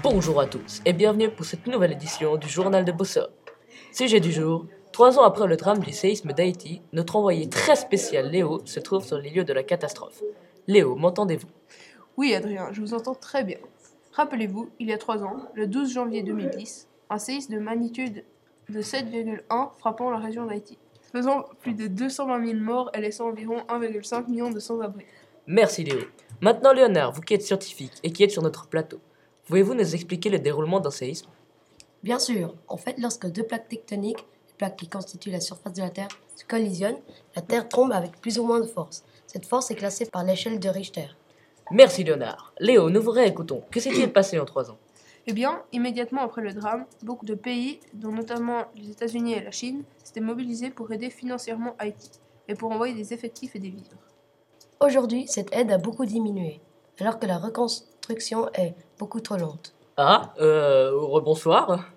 Bonjour à tous et bienvenue pour cette nouvelle édition du journal de Bossop. Sujet du jour, trois ans après le drame du séisme d'Haïti, notre envoyé très spécial Léo se trouve sur les lieux de la catastrophe. Léo, m'entendez-vous? Oui, Adrien, je vous entends très bien. Rappelez-vous, il y a trois ans, le 12 janvier 2010, un séisme de magnitude de 7,1 frappant la région d'Haïti, faisant plus de 220 000 morts et laissant environ 1,5 million de sans-abri. Merci Léo. Maintenant Léonard, vous qui êtes scientifique et qui êtes sur notre plateau, pouvez-vous nous expliquer le déroulement d'un séisme? Bien sûr, en fait, lorsque deux plaques tectoniques, les plaques qui constituent la surface de la Terre, se collisionnent, la Terre tombe avec plus ou moins de force. Cette force est classée par l'échelle de Richter. Merci Léonard. Léo, nous vous réécoutons. Que s'est-il passé en trois ans? Eh bien, immédiatement après le drame, beaucoup de pays, dont notamment les États-Unis et la Chine, s'étaient mobilisés pour aider financièrement Haïti et pour envoyer des effectifs et des vivres. Aujourd'hui, cette aide a beaucoup diminué, alors que la reconstruction est beaucoup trop lente. Ah, euh, rebonsoir.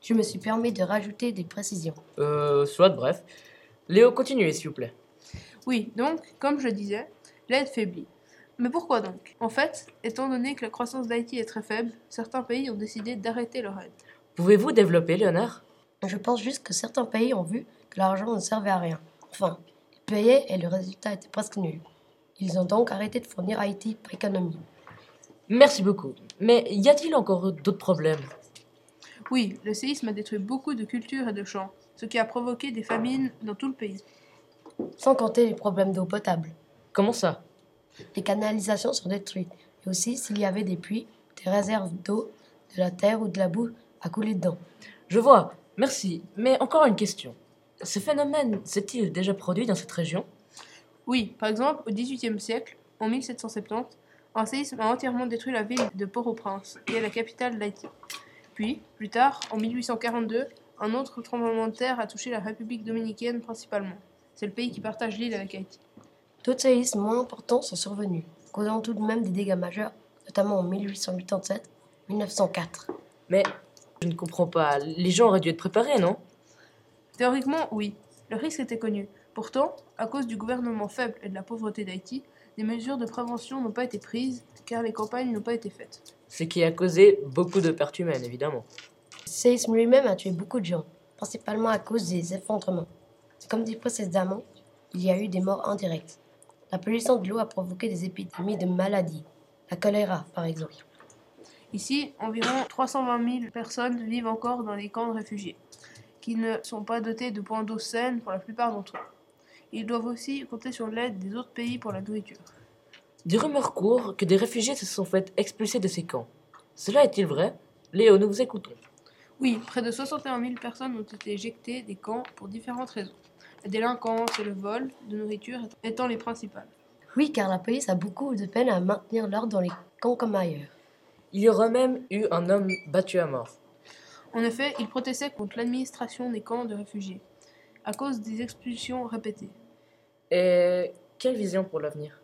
Je me suis permis de rajouter des précisions. Euh, soit, bref. Léo, continuez s'il vous plaît. Oui, donc, comme je disais, l'aide faiblit. Mais pourquoi donc? En fait, étant donné que la croissance d'Haïti est très faible, certains pays ont décidé d'arrêter leur aide. Pouvez-vous développer, Léonard? Je pense juste que certains pays ont vu que l'argent ne servait à rien. Enfin, ils payaient et le résultat était presque nul. Ils ont donc arrêté de fournir Haïti par économie. Merci beaucoup. Mais y a-t-il encore d'autres problèmes? Oui, le séisme a détruit beaucoup de cultures et de champs, ce qui a provoqué des famines dans tout le pays. Sans compter les problèmes d'eau potable. Comment ça? Les canalisations sont détruites. Et aussi, s'il y avait des puits, des réserves d'eau, de la terre ou de la boue à couler dedans. Je vois. Merci. Mais encore une question. Ce phénomène s'est-il déjà produit dans cette région? Oui, par exemple, au XVIIIe siècle, en 1770, un séisme a entièrement détruit la ville de Port-au-Prince, qui est la capitale d'Haïti. Puis, plus tard, en 1842, un autre tremblement de terre a touché la République dominicaine principalement. C'est le pays qui partage l'île avec Haïti. D'autres séismes moins importants sont survenus, causant tout de même des dégâts majeurs, notamment en 1887-1904. Mais je ne comprends pas. Les gens auraient dû être préparés, non? Théoriquement, oui. Le risque était connu. Pourtant, à cause du gouvernement faible et de la pauvreté d'Haïti, des mesures de prévention n'ont pas été prises car les campagnes n'ont pas été faites. Ce qui a causé beaucoup de pertes humaines, évidemment. Le séisme lui-même a tué beaucoup de gens, principalement à cause des effondrements. Comme dit précédemment, il y a eu des morts indirectes. La pollution de l'eau a provoqué des épidémies de maladies, la choléra par exemple. Ici, environ 320 000 personnes vivent encore dans les camps de réfugiés, qui ne sont pas dotés de points d'eau saines pour la plupart d'entre eux. Ils doivent aussi compter sur l'aide des autres pays pour la nourriture. Des rumeurs courent que des réfugiés se sont fait expulser de ces camps. Cela est-il vrai? Léo, nous vous écoutons. Oui, près de 61 000 personnes ont été éjectées des camps pour différentes raisons. La délinquance et le vol de nourriture étant les principales. Oui, car la police a beaucoup de peine à maintenir l'ordre dans les camps comme ailleurs. Il y aurait même eu un homme battu à mort. En effet, il protestait contre l'administration des camps de réfugiés, à cause des expulsions répétées. Et quelle vision pour l'avenir?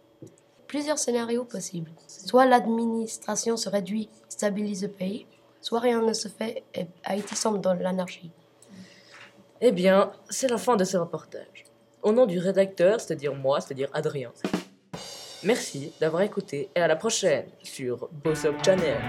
Plusieurs scénarios possibles. Soit l'administration se réduit, stabilise le pays, soit rien ne se fait et Haïti semble dans l'anarchie. Eh bien, c'est la fin de ce reportage. Au nom du rédacteur, c'est-à-dire moi, c'est-à-dire Adrien. Merci d'avoir écouté et à la prochaine sur Bossop Channel.